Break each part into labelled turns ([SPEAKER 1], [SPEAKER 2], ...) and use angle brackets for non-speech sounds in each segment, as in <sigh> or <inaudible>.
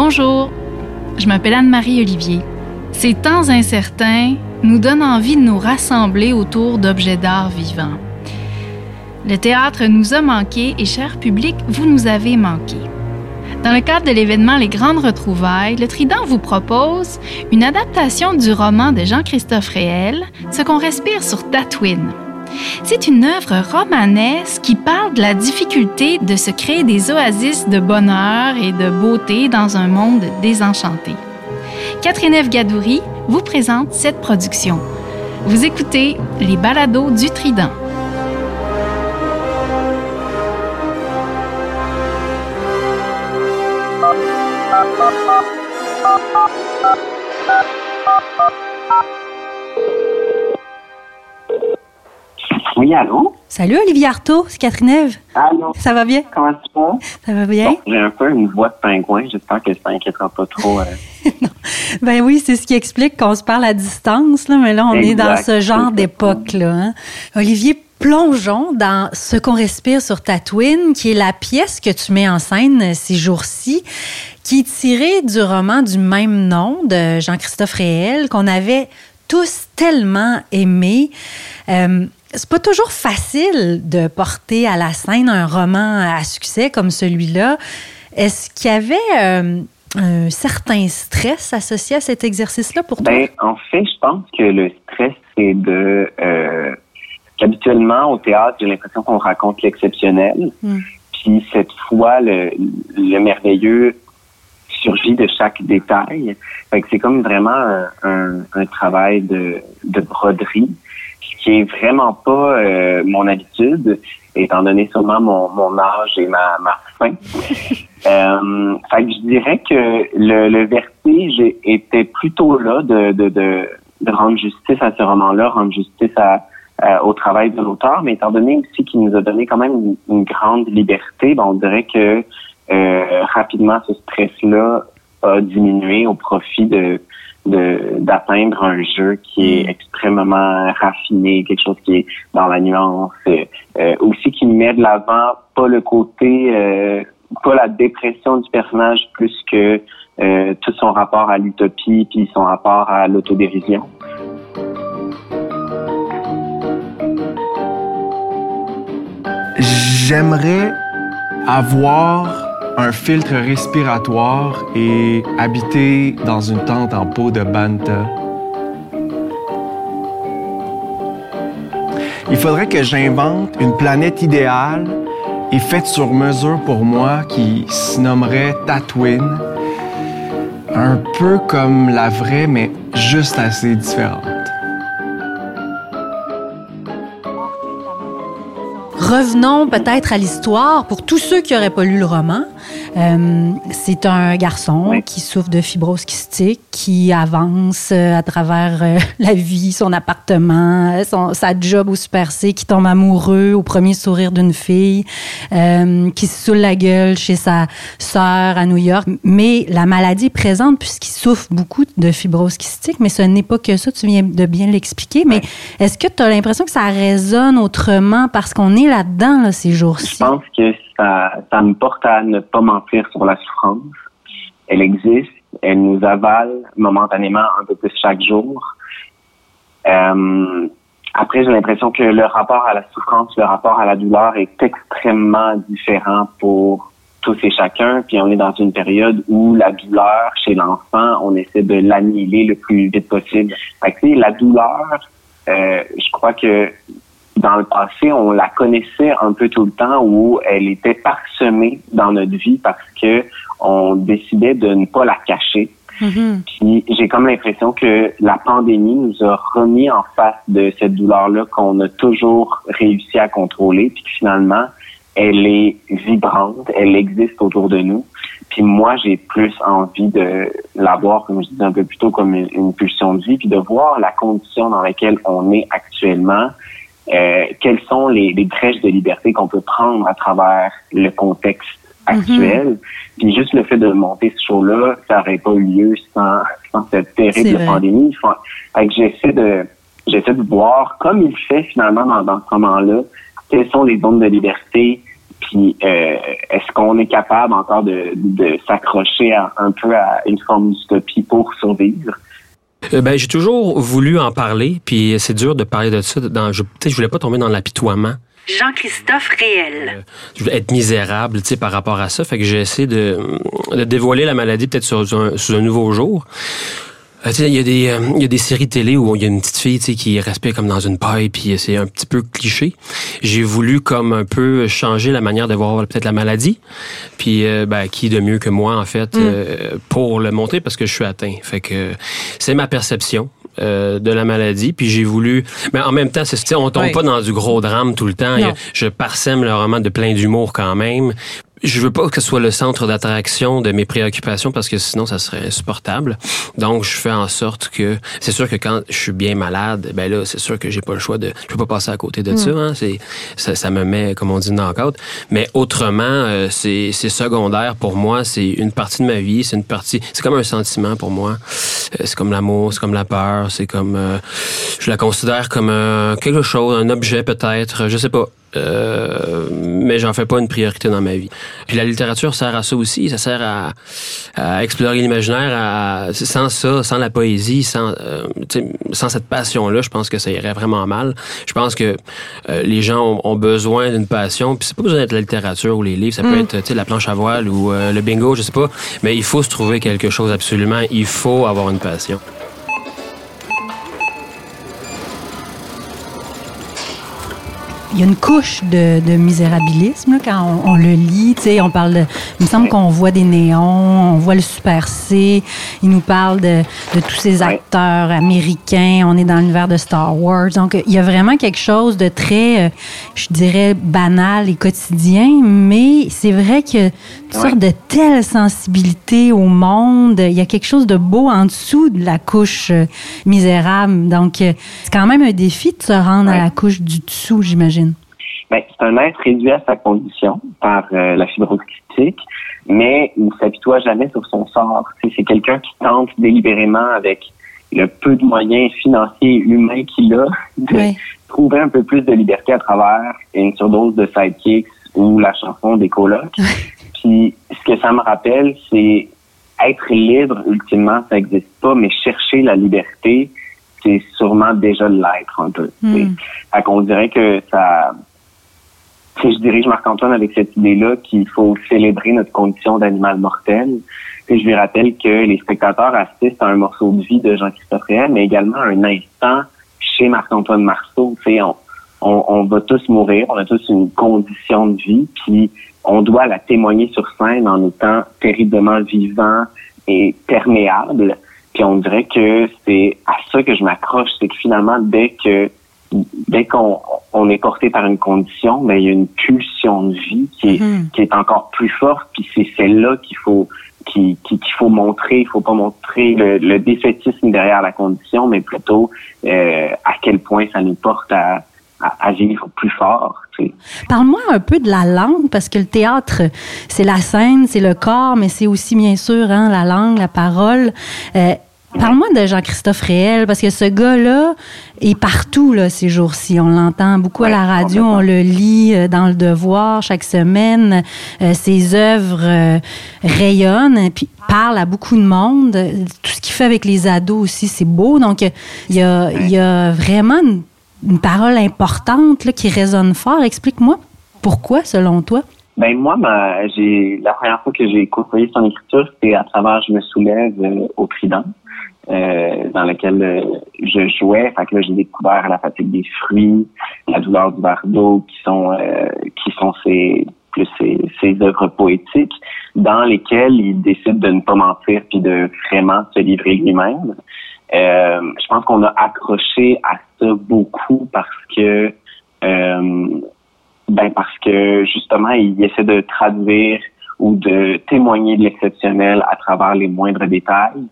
[SPEAKER 1] Bonjour, je m'appelle Anne-Marie Olivier. Ces temps incertains nous donnent envie de nous rassembler autour d'objets d'art vivants. Le théâtre nous a manqué et cher public, vous nous avez manqué. Dans le cadre de l'événement Les Grandes Retrouvailles, le Trident vous propose une adaptation du roman de Jean-Christophe Réel, Ce qu'on respire sur Tatooine. C'est une œuvre romanesque qui parle de la difficulté de se créer des oasis de bonheur et de beauté dans un monde désenchanté. Catherine Eve Gadouri vous présente cette production. Vous écoutez Les Balados du Trident.
[SPEAKER 2] Oui, allô?
[SPEAKER 3] Salut Olivier Artaud, c'est Catherine Eve.
[SPEAKER 2] Allô?
[SPEAKER 3] Ça va bien?
[SPEAKER 2] Comment tu vas?
[SPEAKER 3] Ça va bien?
[SPEAKER 2] Bon, j'ai un peu une voix de pingouin. J'espère que ça t'inquiétera pas trop. euh. <laughs>
[SPEAKER 3] Ben oui, c'est ce qui explique qu'on se parle à distance, là, mais là, on est dans ce genre d'époque-là. hein. Olivier, plongeons dans Ce qu'on respire sur Tatooine, qui est la pièce que tu mets en scène ces jours-ci, qui est tirée du roman du même nom de Jean-Christophe Réel, qu'on avait tous tellement aimé. Euh, c'est pas toujours facile de porter à la scène un roman à succès comme celui-là. Est-ce qu'il y avait euh, un certain stress associé à cet exercice-là pour toi?
[SPEAKER 2] Ben, en fait, je pense que le stress, c'est de... Euh, qu'habituellement, au théâtre, j'ai l'impression qu'on raconte l'exceptionnel.
[SPEAKER 3] Mm.
[SPEAKER 2] Puis cette fois, le, le merveilleux surgit de chaque détail. Fait que c'est comme vraiment un, un, un travail de, de broderie, qui est vraiment pas euh, mon habitude, étant donné sûrement mon, mon âge et ma, ma faim. <laughs> euh, fait que je dirais que le, le vertige était plutôt là de, de, de, de rendre justice à ce roman-là, rendre justice à, à- au travail de l'auteur, mais étant donné aussi qu'il nous a donné quand même une, une grande liberté, ben, on dirait que euh, rapidement ce stress-là a diminué au profit de de- d'atteindre un jeu qui est extrêmement raffiné, quelque chose qui est dans la nuance, euh, euh, aussi qui met de l'avant pas le côté, euh, pas la dépression du personnage plus que euh, tout son rapport à l'utopie puis son rapport à l'autodérision.
[SPEAKER 4] J'aimerais avoir un filtre respiratoire et habiter dans une tente en peau de banta. Il faudrait que j'invente une planète idéale et faite sur mesure pour moi qui se nommerait Tatooine. Un peu comme la vraie, mais juste assez différente.
[SPEAKER 3] Revenons peut-être à l'histoire pour tous ceux qui n'auraient pas lu le roman. Euh, c'est un garçon
[SPEAKER 2] Oui.
[SPEAKER 3] qui souffre de fibrose kystique, qui avance euh, à travers euh, <laughs> la vie, son appartement, son, sa job au Super C, qui tombe amoureux au premier sourire d'une fille, euh, qui se saoule la gueule chez sa sœur à New York. Mais la maladie est présente puisqu'il souffre beaucoup de fibrose kystique, mais ce n'est pas que ça, tu viens de bien l'expliquer. Mais est-ce que tu as l'impression que ça résonne autrement parce qu'on est là-dedans là, ces
[SPEAKER 2] Je
[SPEAKER 3] jours-ci?
[SPEAKER 2] pense que ça, me porte à ne pas mentir sur la souffrance. Elle existe, elle nous avale momentanément un peu plus chaque jour. Euh, après, j'ai l'impression que le rapport à la souffrance, le rapport à la douleur est extrêmement différent pour tous et chacun. Puis on est dans une période où la douleur chez l'enfant, on essaie de l'annihiler le plus vite possible. Fait que, la douleur, euh, je crois que dans le passé, on la connaissait un peu tout le temps où elle était parsemée dans notre vie parce que on décidait de ne pas la cacher.
[SPEAKER 3] Mhm.
[SPEAKER 2] Puis j'ai comme l'impression que la pandémie nous a remis en face de cette douleur-là qu'on a toujours réussi à contrôler, puis que finalement, elle est vibrante, elle existe autour de nous. Puis moi, j'ai plus envie de la voir, comme je disais un peu plus tôt, comme une, une pulsion de vie, puis de voir la condition dans laquelle on est actuellement, euh, quelles sont les, les brèches de liberté qu'on peut prendre à travers le contexte actuel? Puis juste le fait de monter ce show-là, ça n'aurait pas eu lieu sans, sans cette terrible pandémie. Fa- Fait que j'essaie de j'essaie de voir, comme il fait finalement dans, dans ce roman-là, quelles sont les zones de liberté, Puis est-ce qu'on est capable encore de, de s'accrocher un peu à une forme d'utopie pour survivre?
[SPEAKER 5] Ben, j'ai toujours voulu en parler, puis c'est dur de parler de ça. Dans, je, je voulais pas tomber dans l'apitoiement.
[SPEAKER 6] Jean-Christophe Réel.
[SPEAKER 5] je voulais être misérable, tu sais, par rapport à ça. Fait que j'ai essayé de, de dévoiler la maladie peut-être sur sous un nouveau jour. Euh, il y, a des, euh, il y a des séries télé où il y a une petite fille qui respire comme dans une paille, puis c'est un petit peu cliché. J'ai voulu comme un peu changer la manière de voir peut-être la maladie. Puis euh, ben, qui de mieux que moi, en fait, mm. pour le montrer parce que je suis atteint. Fait que c'est ma perception. de la maladie. Puis j'ai voulu, mais en même temps, c'est on tombe pas dans du gros drame tout le temps. Je parsème le roman de plein d'humour quand même je veux pas que ce soit le centre d'attraction de mes préoccupations parce que sinon ça serait insupportable. Donc je fais en sorte que c'est sûr que quand je suis bien malade, ben là c'est sûr que j'ai pas le choix de je peux pas passer à côté de ça. Mm. Hein, c'est ça, ça, me met comme on dit knock-out. Mais autrement euh, c'est c'est secondaire pour moi. C'est une partie de ma vie. C'est une partie. C'est comme un sentiment pour moi. Euh, c'est comme l'amour, c'est comme la peur, c'est comme euh, je la considère comme quelque chose, un objet peut-être. Je sais pas. Euh, mais j'en fais pas une priorité dans ma vie. Puis la littérature sert à ça aussi, ça sert à, à explorer l'imaginaire. Sans ça, sans la poésie, sans, euh, sans cette passion-là, je pense que ça irait vraiment mal. Je pense que euh, les gens ont, besoin d'une passion. Puis c'est pas besoin d'être la littérature ou les livres, ça peut mm. être la planche à voile ou le bingo, je sais pas. Mais il faut se trouver quelque chose absolument. Il faut avoir une passion.
[SPEAKER 3] Y a une couche de, misérabilisme quand on, le lit. On parle de, il me semble qu'on voit des néons, on voit le Super C. Il nous parle de, tous ces acteurs américains. On est dans l'univers de Star Wars. Donc, il y a vraiment quelque chose de très, euh, je dirais, banal et quotidien. Mais c'est vrai que une sorte de telle sensibilité au monde. Il y a quelque chose de beau en dessous de la couche euh, misérable. Donc, euh, c'est quand même un défi de se rendre à la couche du dessous, j'imagine.
[SPEAKER 2] Ben, c'est un être réduit à sa condition par euh, la fibrose critique, mais il ne s'habitue jamais sur son sort. C'est quelqu'un qui tente délibérément avec le peu de moyens financiers et humains qu'il a de trouver un peu plus de liberté à travers une surdose de sidekicks ou la chanson des colocs. Puis ce que ça me rappelle, c'est être libre, ultimement, ça n'existe pas, mais chercher la liberté, c'est sûrement déjà l'être un peu. Mm. Fait qu'on dirait que ça, si je dirige Marc-Antoine avec cette idée-là qu'il faut célébrer notre condition d'animal mortel. Et je lui rappelle que les spectateurs assistent à un morceau de vie de Jean-Christophe Réel, mais également à un instant chez Marc-Antoine Marceau. On, on, on va tous mourir, on a tous une condition de vie, puis on doit la témoigner sur scène en étant terriblement vivant et perméable. Puis on dirait que c'est à ça que je m'accroche, c'est que finalement, dès que dès qu'on on est porté par une condition, ben, il y a une pulsion de vie qui est, mhm. qui est encore plus forte, puis c'est celle-là qu'il faut qu'il faut montrer. Il faut pas montrer le, défaitisme derrière la condition, mais plutôt euh, à quel point ça nous porte à, à, vivre plus fort.
[SPEAKER 3] Parle-moi un peu de la langue, parce que le théâtre, c'est la scène, c'est le corps, mais c'est aussi bien sûr hein, la langue, la parole. Euh, Parle-moi de Jean-Christophe Réel, parce que ce gars-là est partout là, ces jours-ci. On l'entend beaucoup à la radio, on le lit euh, dans le devoir chaque semaine. Euh, ses œuvres euh, rayonnent, puis parle à beaucoup de monde. Tout ce qu'il fait avec les ados aussi, c'est beau. Donc, il y a, il y a vraiment une, parole importante là, qui résonne fort. Explique-moi pourquoi, selon toi.
[SPEAKER 2] Ben moi, j'ai la première fois que j'ai côtoyé son écriture, c'était à travers Je me soulève au Trident. Euh, dans lequel euh, je jouais. Fait que là, j'ai découvert la fatigue des fruits, la douleur du verre d'eau, qui sont euh, qui sont ces plus ces, ces œuvres poétiques dans lesquelles il décide de ne pas mentir puis de vraiment se livrer lui-même. je pense qu'on a accroché à ça beaucoup parce que ben parce que justement il essaie de traduire ou de témoigner de l'exceptionnel à travers les moindres détails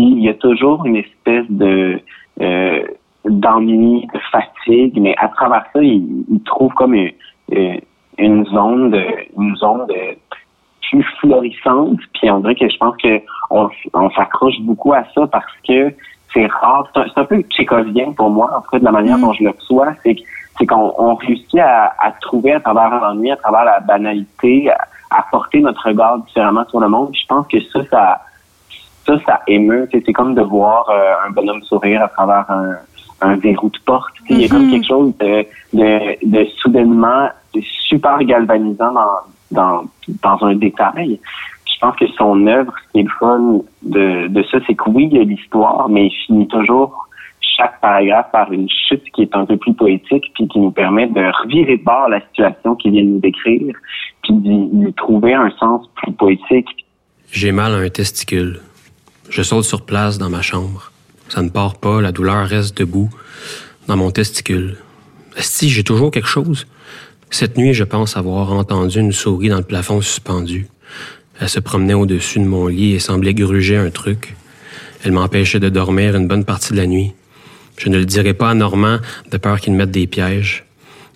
[SPEAKER 2] il y a toujours une espèce de euh, d'ennui, de fatigue, mais à travers ça, il, trouve comme une, une zone de une zone de plus florissante. Puis on dirait que je pense que on, on s'accroche beaucoup à ça parce que c'est rare. C'est un, peu tchécovien pour moi, en fait, de la manière mm. dont je le reçois. C'est que c'est qu'on on réussit à, à, trouver à travers l'ennui, à travers la banalité, à, à, porter notre regard différemment sur le monde. Je pense que ça, ça, ça, ça émeut. C'est comme de voir euh, un bonhomme sourire à travers un, un verrou de porte. Il y a comme mm-hmm. quelque chose de, de, de soudainement super galvanisant dans, dans, dans un détail. Je pense que son œuvre, ce qui est le fun de, de ça, c'est que oui, il y a l'histoire, mais il finit toujours chaque paragraphe par une chute qui est un peu plus poétique, puis qui nous permet de revirer de bord la situation qu'il vient de nous décrire, puis d'y trouver un sens plus poétique.
[SPEAKER 5] J'ai mal à un testicule. Je saute sur place dans ma chambre. Ça ne part pas, la douleur reste debout dans mon testicule. Si j'ai toujours quelque chose. Cette nuit, je pense avoir entendu une souris dans le plafond suspendu. Elle se promenait au-dessus de mon lit et semblait gruger un truc. Elle m'empêchait de dormir une bonne partie de la nuit. Je ne le dirai pas à Normand de peur qu'il mette des pièges.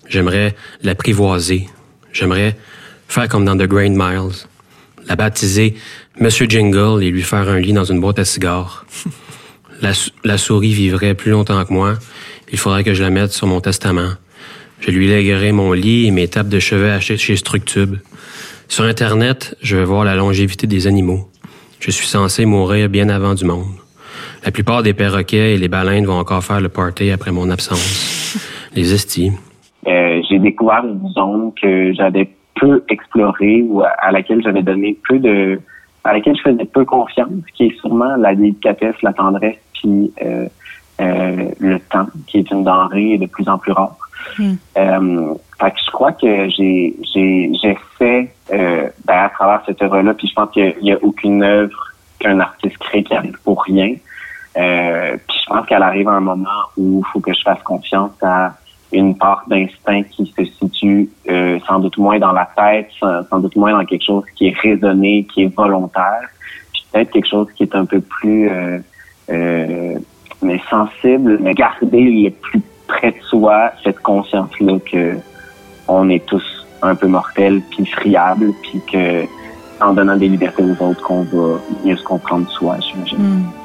[SPEAKER 5] J'aimerais l'apprivoiser. J'aimerais faire comme dans The Grain Miles. La baptiser Monsieur Jingle et lui faire un lit dans une boîte à cigares. <laughs> La, souris vivrait plus longtemps que moi. Il faudrait que je la mette sur mon testament. Je lui lèguerai mon lit et mes tapes de chevet achetées chez Structube. Sur Internet, je vais voir la longévité des animaux. Je suis censé mourir bien avant du monde. La plupart des perroquets et les baleines vont encore faire le party après mon absence. <laughs> Les estimes.
[SPEAKER 2] Euh, j'ai découvert une zone que j'avais peu explorée ou à laquelle j'avais donné peu de, à laquelle je faisais peu confiance, qui est sûrement la délicatesse, la tendresse, puis euh, euh, le temps, qui est une denrée de plus en plus rare. Hmm. Euh, fait que je crois que j'ai fait euh, ben, à travers cette œuvre-là, puis je pense qu'il n'y a, aucune œuvre qu'un artiste crée qui arrive pour rien. Euh, puis je pense qu'elle arrive à un moment où il faut que je fasse confiance à une part d'instinct qui se situe euh, sans doute moins dans la tête, sans, doute moins dans quelque chose qui est raisonné, qui est volontaire, puis peut-être quelque chose qui est un peu plus euh, euh, mais sensible, mais garder le plus près de soi cette conscience-là que on est tous un peu mortels, puis friables, puis que en donnant des libertés aux autres qu'on va mieux se comprendre soi, j'imagine. Hmm.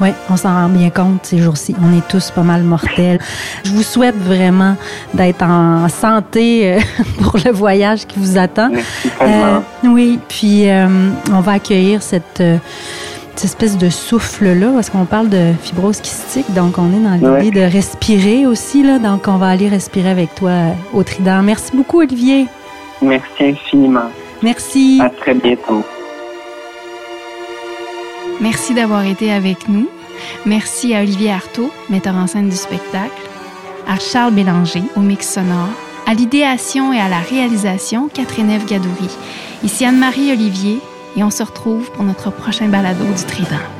[SPEAKER 3] Oui, on s'en rend bien compte ces jours-ci. On est tous pas mal mortels. Je vous souhaite vraiment d'être en santé euh, <laughs> pour le voyage qui vous attend.
[SPEAKER 2] Euh,
[SPEAKER 3] oui, puis euh, on va accueillir cette, espèce de souffle-là, parce qu'on parle de fibrose kystique, donc on est dans l'idée de respirer aussi, là, donc on va aller respirer avec toi au Trident. Merci beaucoup, Olivier.
[SPEAKER 2] Merci infiniment.
[SPEAKER 3] Merci.
[SPEAKER 2] À très bientôt.
[SPEAKER 1] Merci d'avoir été avec nous. Merci à Olivier Artaud, metteur en scène du spectacle, à Charles Bélanger au mix sonore, à l'idéation et à la réalisation Catherine Eve Gadouri. Ici Anne-Marie Olivier et on se retrouve pour notre prochain balado du Trident.